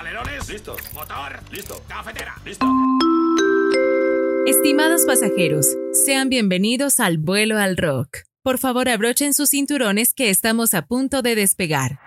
Alerones. Listo. Motor. Listo. Cafetera. Listo. Estimados pasajeros, sean bienvenidos al vuelo al rock. Por favor, abrochen sus cinturones que estamos a punto de despegar.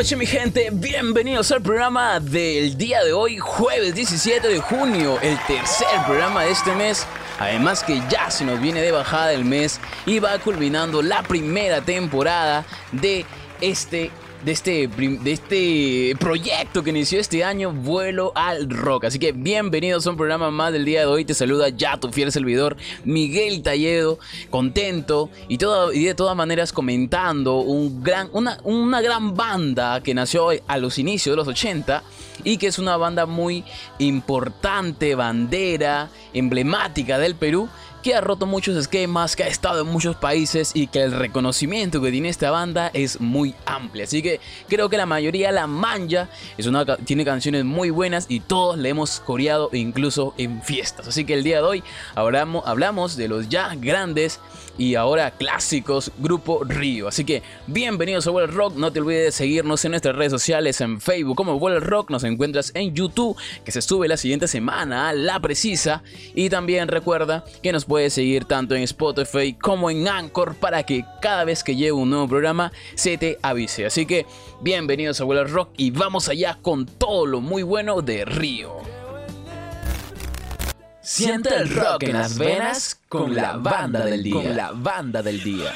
Noches mi gente, bienvenidos al programa del día de hoy, jueves 17 de junio, el tercer programa de este mes. Además que ya se nos viene de bajada el mes y va culminando la primera temporada de este de este, de este proyecto que inició este año, Vuelo al Rock. Así que bienvenidos a un programa más del día de hoy. Te saluda ya tu fiel servidor, Miguel Talledo, contento y, y de todas maneras comentando un gran, una, una gran banda que nació a los inicios de los 80 y que es una banda muy importante, bandera, emblemática del Perú que ha roto muchos esquemas, que ha estado en muchos países y que el reconocimiento que tiene esta banda es muy amplio. Así que creo que la mayoría la manja, es una, tiene canciones muy buenas y todos le hemos coreado incluso en fiestas. Así que el día de hoy hablamos, hablamos de los ya grandes y ahora clásicos Grupo Río. Así que bienvenidos a World Rock, no te olvides de seguirnos en nuestras redes sociales, en Facebook como World Rock, nos encuentras en YouTube, que se sube la siguiente semana, la precisa. Y también recuerda que nos puedes seguir tanto en Spotify como en Anchor para que cada vez que llegue un nuevo programa se te avise. Así que bienvenidos a World Rock y vamos allá con todo lo muy bueno de Río. Siente el rock en las venas con la banda del día. Con la banda del día.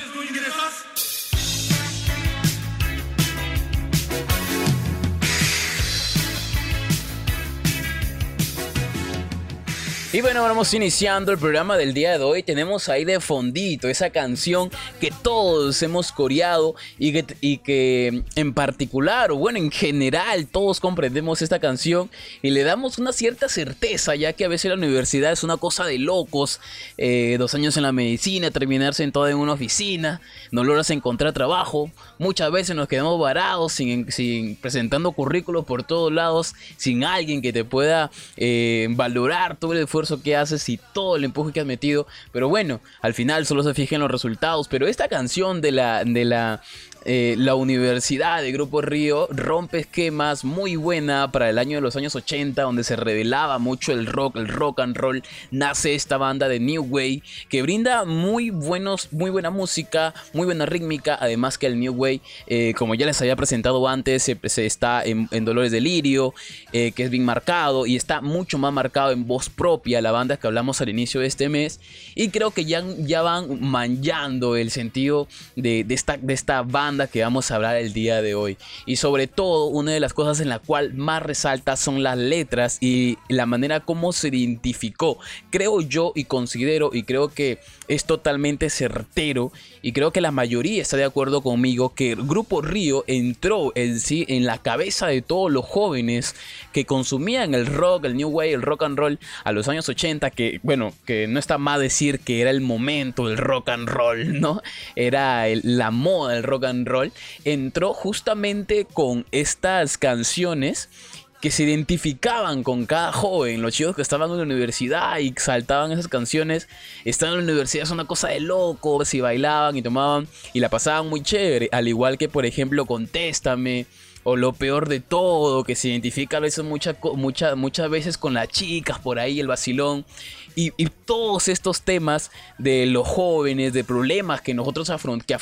Y bueno, vamos iniciando el programa del día de hoy. Tenemos ahí de fondito esa canción que todos hemos coreado y que, y que en particular, o bueno, en general, todos comprendemos esta canción y le damos una cierta certeza, ya que a veces la universidad es una cosa de locos. Eh, dos años en la medicina, terminar sentado en una oficina, no logras encontrar trabajo. Muchas veces nos quedamos varados sin, sin presentando currículos por todos lados, sin alguien que te pueda eh, valorar todo el esfuerzo que haces y todo el empuje que has metido. Pero bueno, al final solo se fija en los resultados. Pero esta canción de la, de la, eh, la Universidad de Grupo Río rompe esquemas muy buena para el año de los años 80, donde se revelaba mucho el rock, el rock and roll. Nace esta banda de New Way que brinda muy, buenos, muy buena música, muy buena rítmica. Además que el New Way, eh, como ya les había presentado antes, se, está en, Dolores de Lirio, eh, que es bien marcado y está mucho más marcado en voz propia la banda que hablamos al inicio de este mes. Y creo que ya, ya van manchando el sentido de esta, de esta banda que vamos a hablar el día de hoy. Y sobre todo, una de las cosas en la cual más resalta son las letras y la manera como se identificó. Creo yo y considero y creo que es totalmente certero y creo que la mayoría está de acuerdo conmigo que el grupo Río entró en sí en la cabeza de todos los jóvenes que consumían el rock, el new wave, el rock and roll a los años 80 que bueno, que no está mal decir que era el momento del rock and roll, ¿no? Era la moda del rock and roll, entró justamente con estas canciones que se identificaban con cada joven, los chicos que estaban en la universidad y saltaban esas canciones, estaban en la universidad es una cosa de locos, y bailaban y tomaban y la pasaban muy chévere, al igual que por ejemplo Contéstame o lo peor de todo, que se identifica a veces muchas veces con las chicas por ahí, el vacilón. Y, todos estos temas de los jóvenes, de problemas que nosotros que,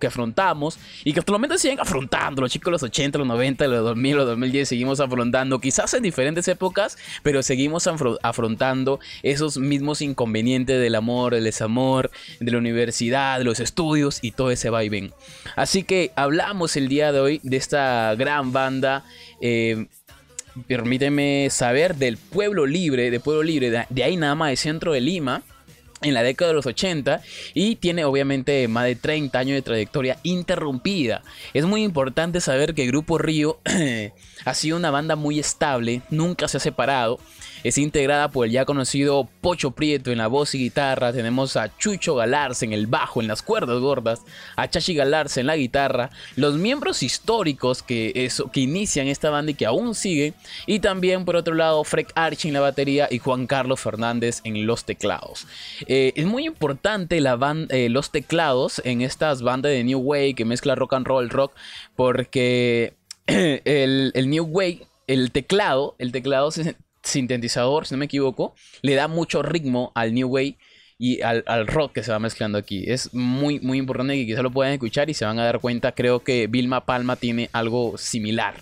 que afrontamos y que hasta el momento siguen afrontando. Los chicos de los 80, los 90, los 2000, los 2010 seguimos afrontando, quizás en diferentes épocas, pero seguimos afro- afrontando esos mismos inconvenientes del amor, del desamor, de la universidad, de los estudios y todo ese vaivén. Así que hablamos el día de hoy de esta gran banda. eh, permíteme saber del Pueblo Libre, de Pueblo Libre, de, ahí nada más, de centro de Lima, en la década de los 80 y tiene obviamente más de 30 años de trayectoria interrumpida. Es muy importante saber que Grupo Río ha sido una banda muy estable, nunca se ha separado. Es integrada por el ya conocido Pocho Prieto en la voz y guitarra. Tenemos a Chucho Galarza en el bajo, en las cuerdas gordas. A Chachi Galarza en la guitarra. Los miembros históricos que, que inician esta banda y que aún siguen. Y también por otro lado Fred Archie en la batería y Juan Carlos Fernández en los teclados. Eh, es muy importante la eh, los teclados en estas bandas de New Wave que mezcla rock and roll, rock. Porque el, el New Wave el teclado, el teclado sintetizador, si no me equivoco, le da mucho ritmo al New Wave y al, rock que se va mezclando aquí. Es muy, muy importante que quizá lo puedan escuchar y se van a dar cuenta. Creo que Vilma Palma tiene algo similar.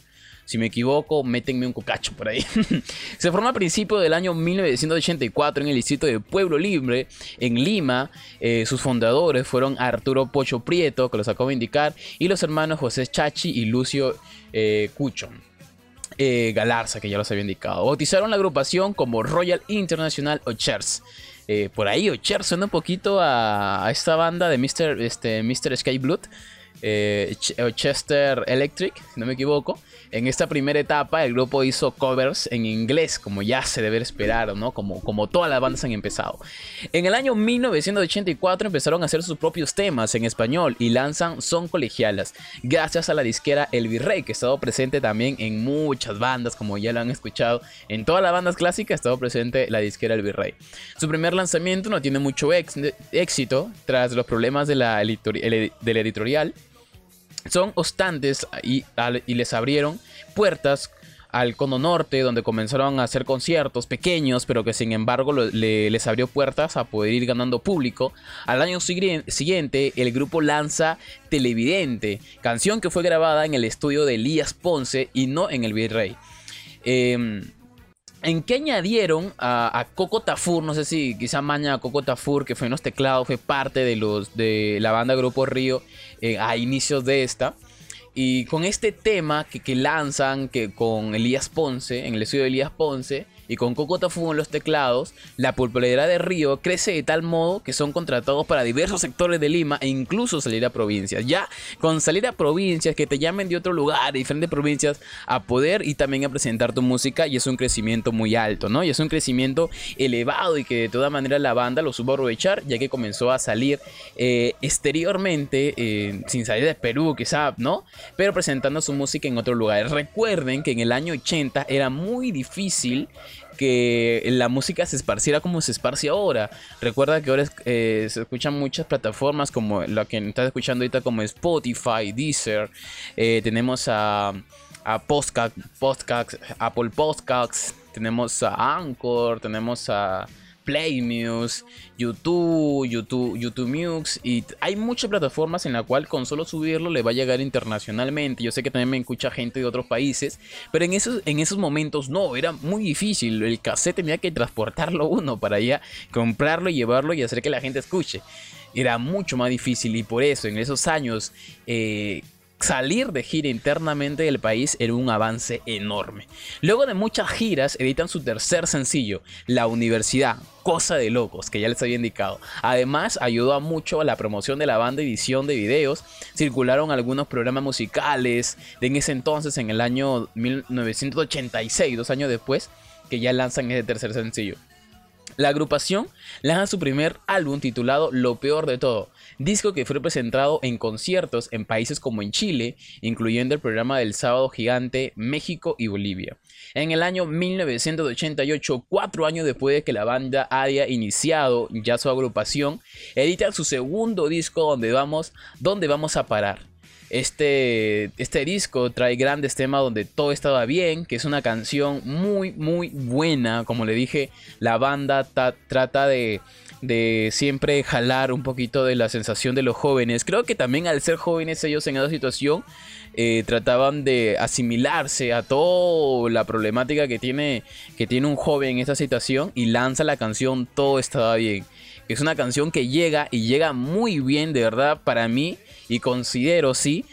Si me equivoco, métenme un cocacho por ahí. se formó a principios del año 1984 en el distrito de Pueblo Libre, en Lima. Eh, sus fundadores fueron Arturo Pocho Prieto, que los acabo de indicar, y los hermanos José Chachi y Lucio eh, Cucho. Eh, Galarza, que ya los había indicado. Bautizaron la agrupación como Royal International Ochers. Eh, por ahí Ochers suena un poquito a, esta banda de Mr. Este, Mr. Skyblood. Eh, Chester Electric, si no me equivoco. En esta primera etapa el grupo hizo covers en inglés, como ya se debe esperar, ¿no? Como, como todas las bandas han empezado. En el año 1984 empezaron a hacer sus propios temas en español y lanzan Son Colegialas, gracias a la disquera El Virrey, que ha estado presente también en muchas bandas, como ya lo han escuchado. En todas las bandas clásicas ha estado presente la disquera El Virrey. Su primer lanzamiento no tiene mucho éxito tras los problemas de la, editorial son obstantes y, les abrieron puertas al Cono Norte, donde comenzaron a hacer conciertos pequeños, pero que sin embargo les abrió puertas a poder ir ganando público. Al año siguiente, el grupo lanza Televidente, canción que fue grabada en el estudio de Elías Ponce y no en el Virrey. Em, ¿En qué añadieron a, Coco Tafur? No sé si quizá maña a Coco Tafur, que fue en los teclados, fue parte de, los, de la banda Grupo Río eh, a inicios de esta. Y con este tema que, que lanzan que con Elías Ponce, en el estudio de Elías Ponce, y con Coco Tafu en los teclados, la popularidad de Río crece de tal modo que son contratados para diversos sectores de Lima e incluso salir a provincias. Ya con salir a provincias, que te llamen de otro lugar, de diferentes provincias, a poder y también a presentar tu música, y es un crecimiento muy alto, ¿no? Y es un crecimiento elevado y que de todas maneras la banda lo supo aprovechar, ya que comenzó a salir eh, exteriormente, eh, sin salir de Perú, quizá, ¿no? Pero presentando su música en otros lugares. Recuerden que en el año 80 era muy difícil que la música se esparciera como se esparce ahora. Recuerda que ahora eh, se escuchan muchas plataformas como la que estás escuchando ahorita como Spotify, Deezer. Eh, tenemos a, a Podcast, Apple Podcasts, tenemos a Anchor, tenemos a Play Muse, YouTube, YouTube, YouTube Mux y hay muchas plataformas en la cual con solo subirlo le va a llegar internacionalmente. Yo sé que también me escucha gente de otros países, pero en esos, en esos momentos no, era muy difícil. El cassette tenía que transportarlo uno para allá, comprarlo llevarlo y hacer que la gente escuche. Era mucho más difícil y por eso en esos años eh, salir de gira internamente del país era un avance enorme. Luego de muchas giras, editan su tercer sencillo, La Universidad, cosa de locos, que ya les había indicado. Además, ayudó mucho a la promoción de la banda edición de videos. Circularon algunos programas musicales en ese entonces, en el año 1986, dos años después, que ya lanzan ese tercer sencillo. La agrupación lanza su primer álbum titulado Lo Peor de Todo, disco que fue presentado en conciertos en países como en Chile, incluyendo el programa del Sábado Gigante, México y Bolivia. En el año 1988, cuatro años después de que la banda haya iniciado ya su agrupación, editan su segundo disco donde vamos, donde vamos a parar este, este disco trae grandes temas donde todo estaba bien, que es una canción muy, muy buena. Como le dije, la banda trata de, de siempre jalar un poquito de la sensación de los jóvenes. Creo que también al ser jóvenes ellos en esa situación eh, trataban de asimilarse a toda la problemática que tiene, que tiene un joven en esta situación y lanza la canción Todo estaba bien. Es una canción que llega y llega muy bien, de verdad, para mí y considero, sí,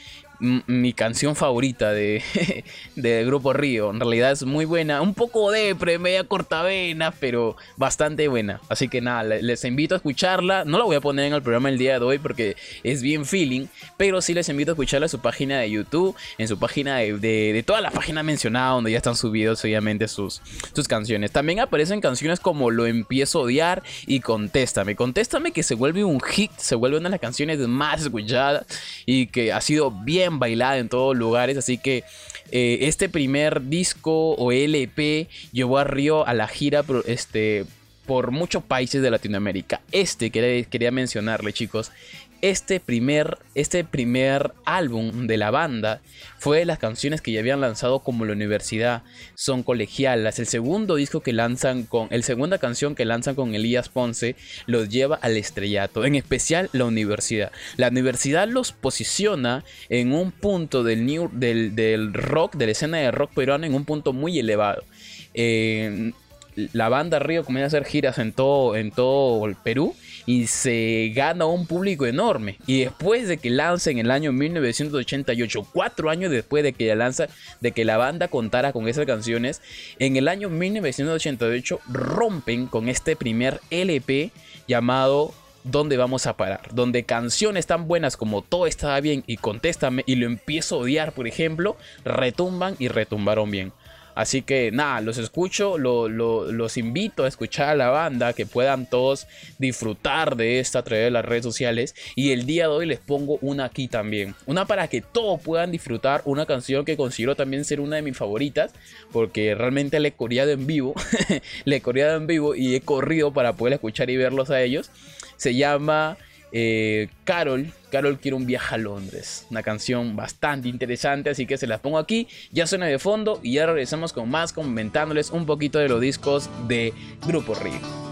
mi canción favorita de, de Grupo Río. En realidad es muy buena, un poco depre, media cortavena, pero bastante buena. Así que nada, les invito a escucharla. No la voy a poner en el programa el día de hoy porque es bien feeling, pero sí les invito a escucharla en su página de YouTube, en su página de, de, toda la página mencionada donde ya están subidos obviamente sus, sus canciones. También aparecen canciones como Lo empiezo a odiar y Contéstame. Contéstame que se vuelve un hit, se vuelve una de las canciones más escuchadas y que ha sido bien bailada en todos lugares, así que eh, este primer disco o LP llevó a Río a la gira este, por muchos países de Latinoamérica. Este quería, quería mencionarle chicos, este primer, este primer álbum de la banda fue las canciones que ya habían lanzado como La Universidad, son colegialas. El segundo disco que lanzan con, el segunda canción que lanzan con Elías Ponce los lleva al estrellato, en especial La Universidad. La Universidad los posiciona en un punto del, new, del, del rock, de la escena de rock peruano, en un punto muy elevado. Eh, la banda Río comienza a hacer giras en todo, en todo el Perú y se gana un público enorme. Y después de que lanza en el año 1988, cuatro años después de que, lanza, de que la banda contara con esas canciones, en el año 1988 rompen con este primer LP llamado ¿Dónde vamos a parar? Donde canciones tan buenas como Todo estaba bien y Contéstame y lo empiezo a odiar, por ejemplo, retumban y retumbaron bien. Así que nada, los escucho, los invito a escuchar a la banda, que puedan todos disfrutar de esta a través de las redes sociales. Y el día de hoy les pongo una aquí también. Una para que todos puedan disfrutar, una canción que considero también ser una de mis favoritas, porque realmente le he coreado en vivo, le he coreado en vivo y he corrido para poder escuchar y verlos a ellos. Se llama... Eh, Carol, Carol quiere un viaje a Londres. Una canción bastante interesante, así que se las pongo aquí. Ya suena de fondo y ya regresamos con más comentándoles un poquito de los discos de Grupo Río.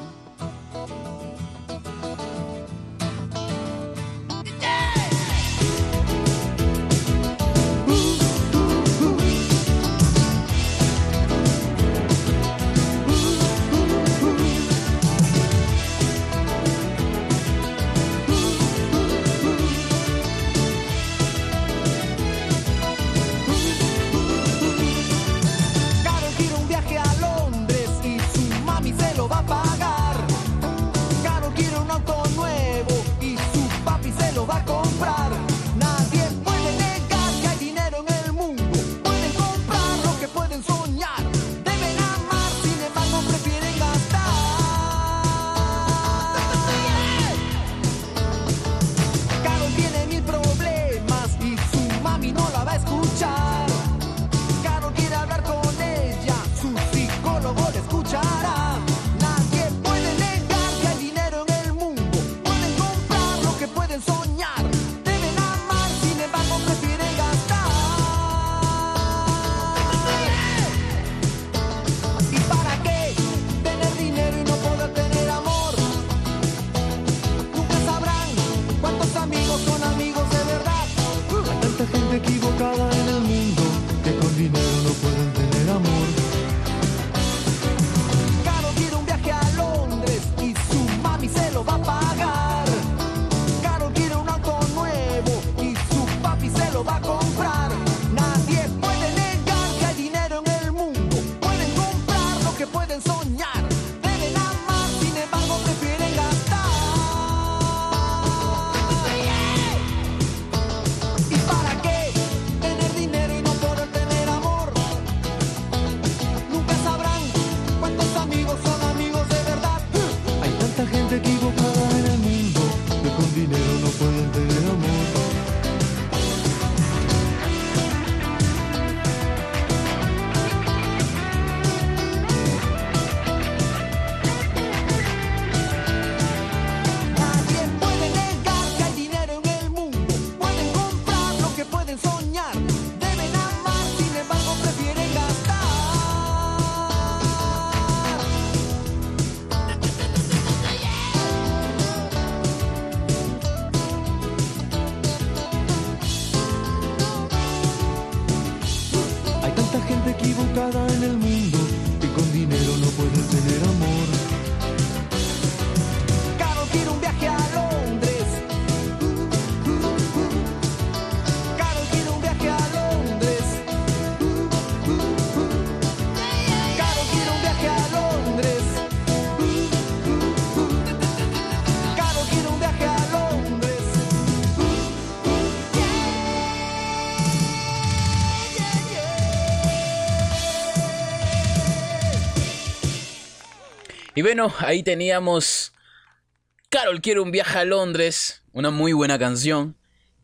Y bueno, ahí teníamos Carol quiere un viaje a Londres, una muy buena canción.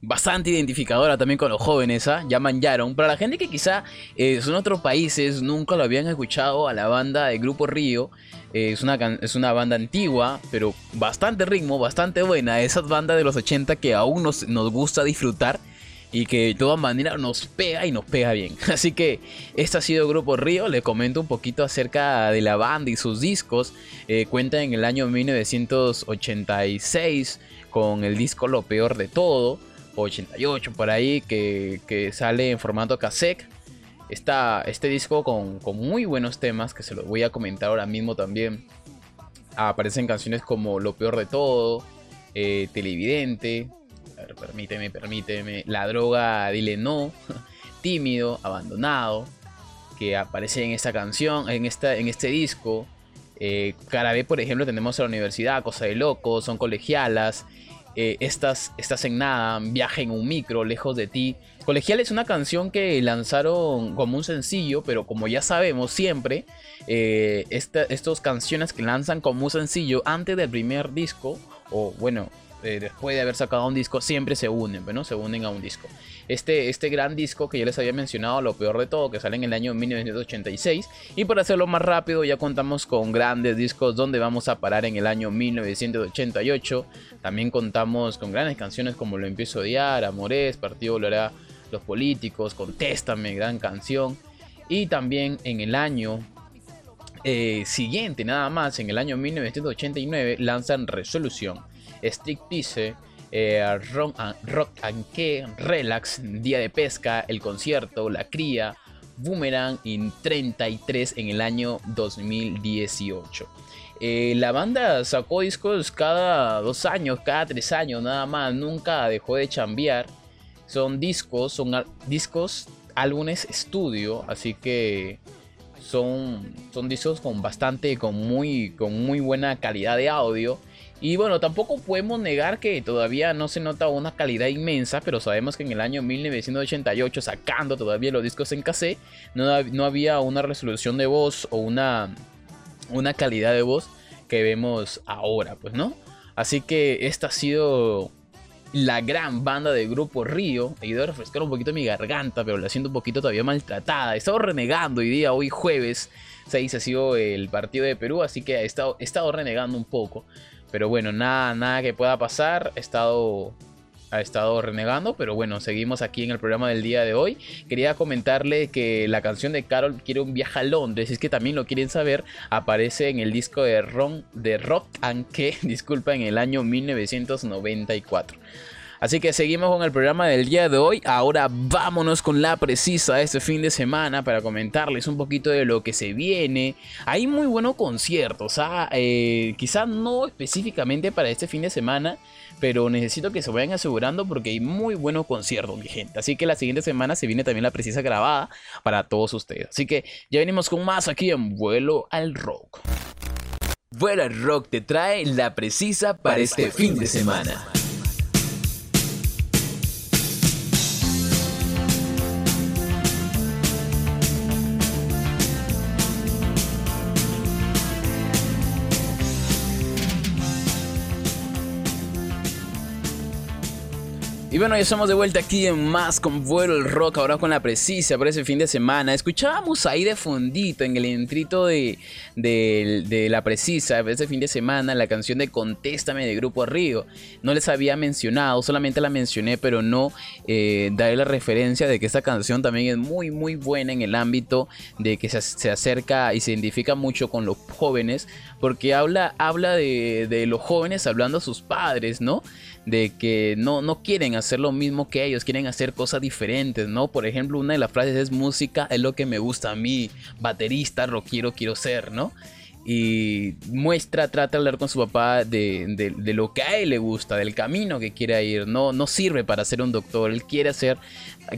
Bastante identificadora también con los jóvenes, ¿ah? Ya manjaron. Para la gente que quizá eh, son otros países, nunca lo habían escuchado a la banda de Grupo Río. Eh, es, una, es una banda antigua, pero bastante ritmo, bastante buena. Esas bandas de los 80 que aún nos, nos gusta disfrutar y que de todas maneras nos pega y nos pega bien. Así que este ha sido Grupo Río, le comento un poquito acerca de la banda y sus discos. Eh, cuenta en el año 1986 con el disco Lo Peor de Todo, 88 por ahí, que, sale en formato cassette. Está este disco con, muy buenos temas que se los voy a comentar ahora mismo también. Aparecen canciones como Lo Peor de Todo, eh, Televidente, permíteme, permíteme. La droga, dile no. Tímido, abandonado. Que aparece en esta canción, en, esta, en este disco. Eh, vez por ejemplo, tenemos a la universidad, Cosa de Locos, son colegialas. Eh, estas en nada, viaje en un micro, lejos de ti. Colegial es una canción que lanzaron como un sencillo, pero como ya sabemos siempre, eh, estas canciones que lanzan como un sencillo antes del primer disco, o bueno, eh, después de haber sacado un disco, siempre se unen, ¿no? Se unen a un disco. Este, este gran disco que yo les había mencionado, lo peor de todo, que sale en el año 1986. Y para hacerlo más rápido, ya contamos con grandes discos donde vamos a parar en el año 1988. También contamos con grandes canciones como Lo empiezo a odiar, Amores, Partido Volverá los Políticos, Contéstame, gran canción. Y también en el año eh, siguiente, nada más, en el año 1989, lanzan Resolución Striptease, eh, rock, and Relax, Día de Pesca, El Concierto, La Cría, Boomerang y 33 en el año 2018. Eh, la banda sacó discos cada dos años, cada tres años, nada más, nunca dejó de chambear. Son discos, son discos, álbumes estudio, así que son, son discos con bastante, con muy, con muy buena calidad de audio. Y bueno, tampoco podemos negar que todavía no se nota una calidad inmensa, pero sabemos que en el año 1988, sacando todavía los discos en cassette, no, no había una resolución de voz o una, una calidad de voz que vemos ahora, pues, ¿no? Así que esta ha sido la gran banda del grupo Río. He ido a refrescar un poquito mi garganta, pero la siento un poquito todavía maltratada. He estado renegando hoy día, hoy jueves 6 ha sido el partido de Perú, así que he estado, he estado renegando un poco. Pero bueno, nada, nada que pueda pasar. Estado ha estado renegando, pero bueno, seguimos aquí en el programa del día de hoy. Quería comentarle que la canción de Carol quiere un viaje a Londres, es que también lo quieren saber, aparece en el disco de, Ron, de Rock and que, disculpa, en el año 1994. Así que seguimos con el programa del día de hoy. Ahora vámonos con la precisa de este fin de semana para comentarles un poquito de lo que se viene. Hay muy buenos conciertos, ¿ah? eh, quizá no específicamente para este fin de semana, pero necesito que se vayan asegurando porque hay muy buenos conciertos, mi gente. Así que la siguiente semana se viene también la precisa grabada para todos ustedes. Así que ya venimos con más aquí en Vuelo al Rock. Vuelo al Rock te trae la precisa para este fin de semana. Y bueno, ya estamos de vuelta aquí en Más con Vuelo el Rock, ahora con la precisa para ese fin de semana. Escuchábamos ahí de fondito en el entrito de, de, la precisa para ese fin de semana la canción de Contéstame de Grupo Río. No les había mencionado, solamente la mencioné, pero no eh, daré la referencia de que esta canción también es muy, muy buena en el ámbito de que se, se acerca y se identifica mucho con los jóvenes, porque habla, habla de, de los jóvenes hablando a sus padres, ¿no? de que no, no quieren hacer lo mismo que ellos, quieren hacer cosas diferentes, ¿no? Por ejemplo, una de las frases es música es lo que me gusta a mí, baterista, rockero quiero ser, ¿no? Y muestra, trata de hablar con su papá de, lo que a él le gusta, del camino que quiere ir, no, no sirve para ser un doctor, él quiere hacer,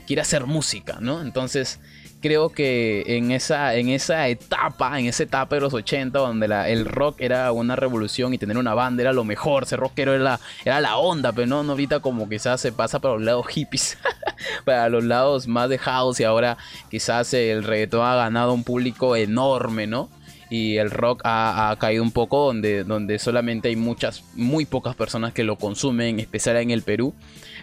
quiere hacer música, ¿no? Entonces creo que en esa, en esa etapa, en esa etapa de los 80, donde el rock era una revolución y tener una banda era lo mejor, ser rockero era la, era la onda, pero no, no ahorita como quizás se pasa para los lados hippies, para los lados más de house y ahora quizás el reggaetón ha ganado un público enorme, ¿no? y el rock ha, caído un poco donde, donde solamente hay muchas, muy pocas personas que lo consumen, especial en el Perú.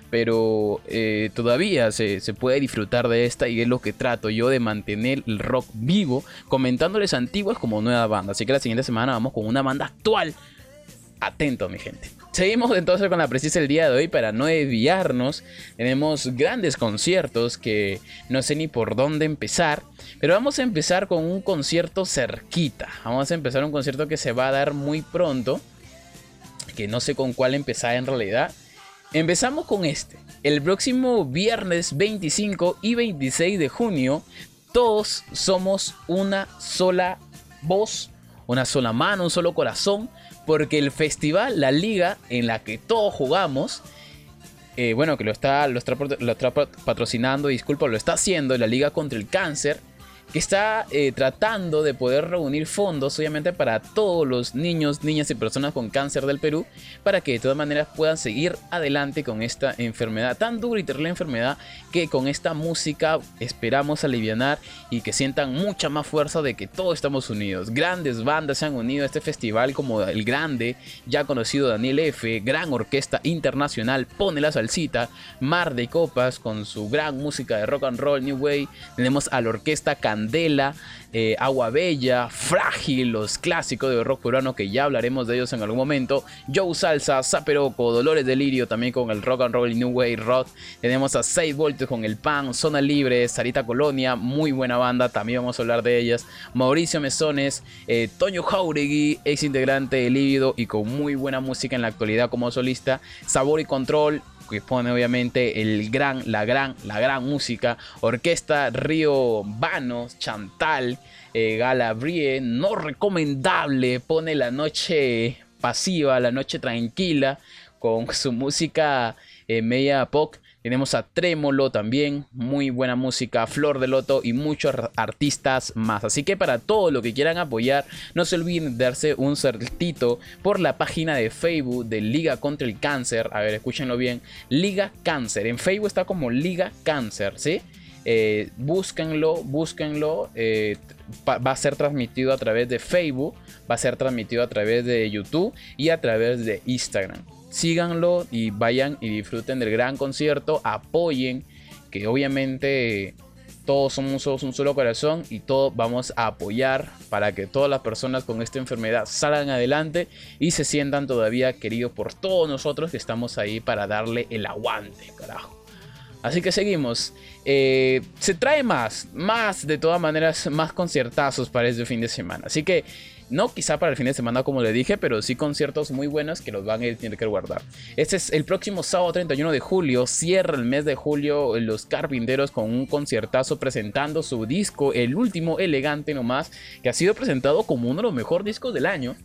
Pero eh, todavía se, se, puede disfrutar de esta y es lo que trato yo de mantener el rock vivo, comentándoles antiguas como nueva banda. Así que la siguiente semana vamos con una banda actual. Atento, mi gente. Seguimos entonces con la precisa el día de hoy para no desviarnos. Tenemos grandes conciertos que no sé ni por dónde empezar. Pero vamos a empezar con un concierto cerquita. Vamos a empezar un concierto que se va a dar muy pronto. Que no sé con cuál empezar en realidad. Empezamos con este. El próximo viernes 25 y 26 de junio. Todos somos una sola voz, una sola mano, un solo corazón porque el festival, la liga en la que todos jugamos, eh, bueno, que lo está, lo lo está patrocinando, disculpa, lo está haciendo la Liga contra el Cáncer, que está eh, tratando de poder reunir fondos, obviamente, para todos los niños, niñas y personas con cáncer del Perú, para que de todas maneras puedan seguir adelante con esta enfermedad tan dura y terrible enfermedad que con esta música esperamos aliviar y que sientan mucha más fuerza de que todos estamos unidos. Grandes bandas se han unido a este festival como El Grande, ya conocido Daniel F, gran orquesta internacional, Pone la Salsita, Mar de Copas con su gran música de rock and roll, New Way, tenemos a la orquesta Candela, eh, Agua Bella, Frágil, los clásicos de rock peruano que ya hablaremos de ellos en algún momento, Joe Salsa, Zaperoco, Dolores Delirio también con el rock and roll New Way Rock, tenemos a 6 voltios con el Pan, Zona Libre, Sarita Colonia, muy buena banda, también vamos a hablar de ellas, Mauricio Mesones, eh, Toño Jauregui, ex integrante de Lívido y con muy buena música en la actualidad como solista, Sabor y Control, que pone obviamente el gran, la gran, la gran música. Orquesta Río Vanos, Chantal, eh, Galabrie, no recomendable. Pone la noche pasiva, la noche tranquila, con su música eh, media pop. Tenemos a Trémolo también, muy buena música, Flor de Loto y muchos artistas más. Así que para todo lo que quieran apoyar, no se olviden de darse un saltito por la página de Facebook de Liga contra el Cáncer. A ver, escúchenlo bien. Liga Cáncer. En Facebook está como Liga Cáncer, ¿sí? Eh, búsquenlo, búsquenlo. Eh, va a ser transmitido a través de Facebook, va a ser transmitido a través de YouTube y a través de Instagram síganlo y vayan y disfruten del gran concierto, apoyen, que obviamente todos somos un solo corazón y todos vamos a apoyar para que todas las personas con esta enfermedad salgan adelante y se sientan todavía queridos por todos nosotros que estamos ahí para darle el aguante, carajo. Así que seguimos. Eh, se trae más, más de todas maneras, más conciertazos para este fin de semana. Así que no quizá para el fin de semana como le dije, pero sí conciertos muy buenos que los van a tener que guardar. Este es el próximo sábado 31 de julio, cierra el mes de julio los Carpinteros con un conciertazo presentando su disco, el último elegante nomás, que ha sido presentado como uno de los mejores discos del año.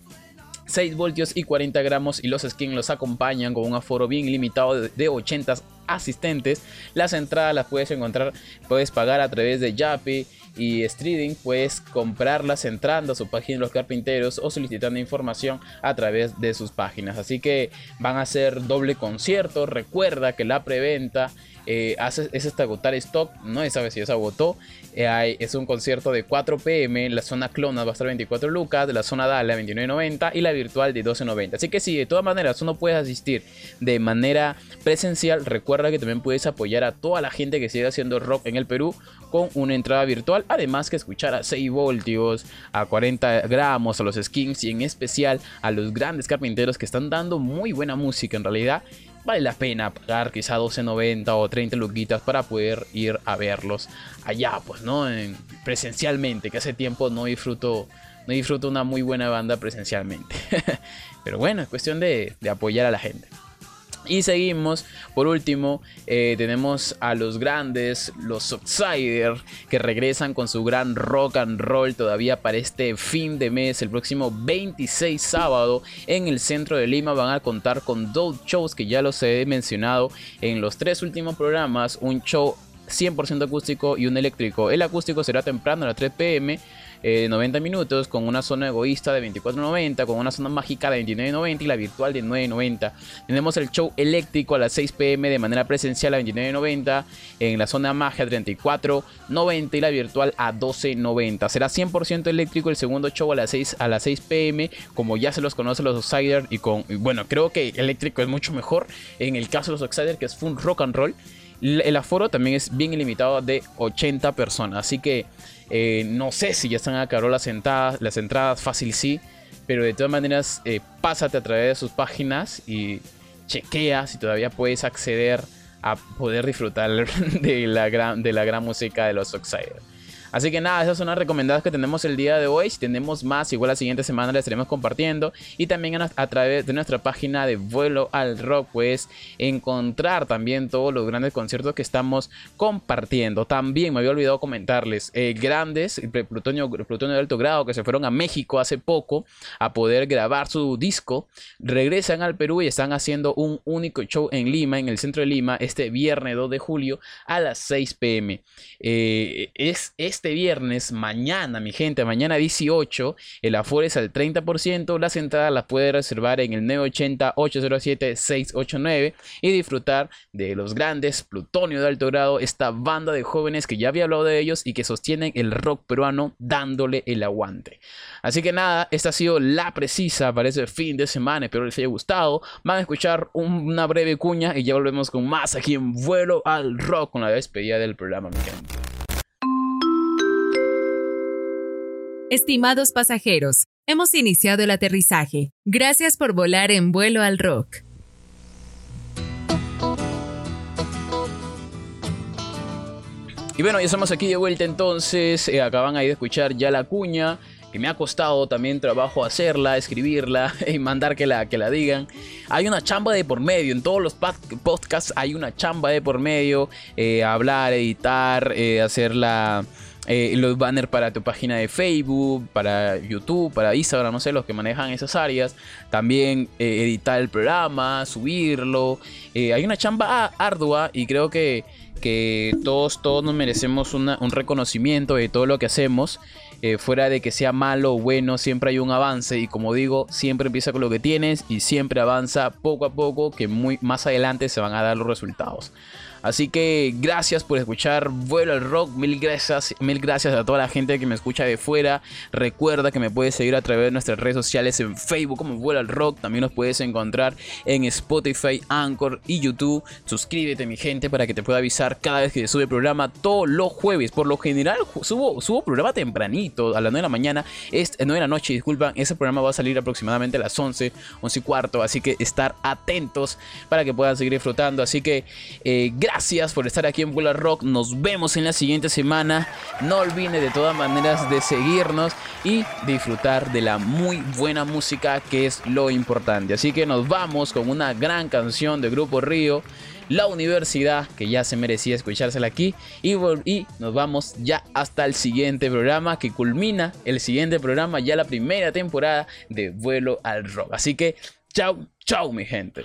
6 voltios y 40 gramos y los skins los acompañan con un aforo bien limitado de 80 asistentes. Las entradas las puedes encontrar, puedes pagar a través de Yapi y Streaming puedes comprarlas entrando a su página de los carpinteros o solicitando información a través de sus páginas. Así que van a ser doble concierto. Recuerda que la preventa eh, es hasta agotar stock, no se sabe si ya se agotó. Eh, es un concierto de 4 pm, la zona clona va a estar 24 lucas, de la zona Dale 29.90 y la virtual de 12.90. Así que si de todas maneras tú no puedes asistir de manera presencial, recuerda que también puedes apoyar a toda la gente que sigue haciendo rock en el Perú con una entrada virtual, además que escuchar a 6 voltios, a 40 gramos, a los skins y en especial a los grandes carpinteros que están dando muy buena música en realidad vale la pena pagar quizá 12.90 o 30 luquitas para poder ir a verlos allá, pues, ¿no? presencialmente, que hace tiempo no disfruto, no disfruto una muy buena banda presencialmente. Pero bueno, es cuestión de apoyar a la gente. Y seguimos, por último, eh, tenemos a los grandes, los Outsider, que regresan con su gran rock and roll todavía para este fin de mes, el próximo 26 sábado, en el centro de Lima. Van a contar con dos shows que ya los he mencionado en los tres últimos programas: un show 100% acústico y un eléctrico. El acústico será temprano a las 3 pm de 90 minutos, con una zona egoísta de 24.90, con una zona mágica de 29.90 y la virtual de 9.90. Tenemos el show eléctrico a las 6 pm de manera presencial a 29.90, en la zona magia 34.90 y la virtual a 12.90. Será 100% eléctrico el segundo show a las 6 a las 6 pm, como ya se los conoce los Outsiders y con bueno, creo que eléctrico es mucho mejor en el caso de los Outsiders que es full rock and roll. El aforo también es bien ilimitado de 80 personas. Así que eh, no sé si ya están a caro las las entradas fácil sí. Pero de todas maneras, eh, pásate a través de sus páginas y chequea si todavía puedes acceder a poder disfrutar de la gran, de la gran música de los Outsiders. Así que nada, esas son las recomendadas que tenemos el día de hoy. Si tenemos más, igual la siguiente semana les estaremos compartiendo. Y también a, través de nuestra página de Vuelo al Rock, pues encontrar también todos los grandes conciertos que estamos compartiendo. También me había olvidado comentarles, eh, grandes, Plutonio, Plutonio de alto grado que se fueron a México hace poco a poder grabar su disco, regresan al Perú y están haciendo un único show en Lima, en el centro de Lima, este viernes 2 de julio a las 6 pm. Eh, es, es este viernes, mañana, mi gente, mañana 18, el aforo es al 30%, las entradas las puede reservar en el 980-807-689 y disfrutar de los grandes Plutonio de alto grado, esta banda de jóvenes que ya había hablado de ellos y que sostienen el rock peruano dándole el aguante. Así que nada, esta ha sido la precisa para ese fin de semana, espero les haya gustado. Van a escuchar una breve cuña y ya volvemos con más aquí en Vuelo al Rock con la despedida del programa, mi gente. Estimados pasajeros, hemos iniciado el aterrizaje. Gracias por volar en vuelo al rock. Y bueno, ya estamos aquí de vuelta entonces. Eh, acaban ahí de escuchar ya la cuña. Que me ha costado también trabajo hacerla, escribirla y mandar que la, que la digan. Hay una chamba de por medio. En todos los podcasts hay una chamba de por medio. Eh, hablar, editar, eh, hacer la eh, los banners para tu página de Facebook, para YouTube, para Instagram, no sé, los que manejan esas áreas. También eh, editar el programa, subirlo. Eh, hay una chamba ardua y creo que, que todos, todos nos merecemos un reconocimiento de todo lo que hacemos. fuera de que sea malo o bueno, siempre hay un avance y como digo, siempre empieza con lo que tienes y siempre avanza poco a poco que muy más adelante se van a dar los resultados. Así que gracias por escuchar Vuelo al Rock. Mil gracias, mil gracias a toda la gente que me escucha de fuera. Recuerda que me puedes seguir a través de nuestras redes sociales en Facebook como Vuelo al Rock. También nos puedes encontrar en Spotify, Anchor y YouTube. Suscríbete, mi gente, para que te pueda avisar cada vez que sube programa todos los jueves. Por lo general, subo, subo programa tempranito, a las 9 de la mañana, es 9 de la noche, disculpan. Ese programa va a salir aproximadamente a las 11, 11 y cuarto. Así que estar atentos para que puedan seguir disfrutando. Así que eh, gracias gracias por estar aquí en Bola Rock. Nos vemos en la siguiente semana. No olviden de todas maneras de seguirnos y disfrutar de la muy buena música que es lo importante. Así que nos vamos con una gran canción de Grupo Río. La universidad, que ya se merecía escuchársela aquí. Y, nos vamos ya hasta el siguiente programa, que culmina el siguiente programa, ya la primera temporada de Vuelo al Rock. Así que, chao, chao, mi gente.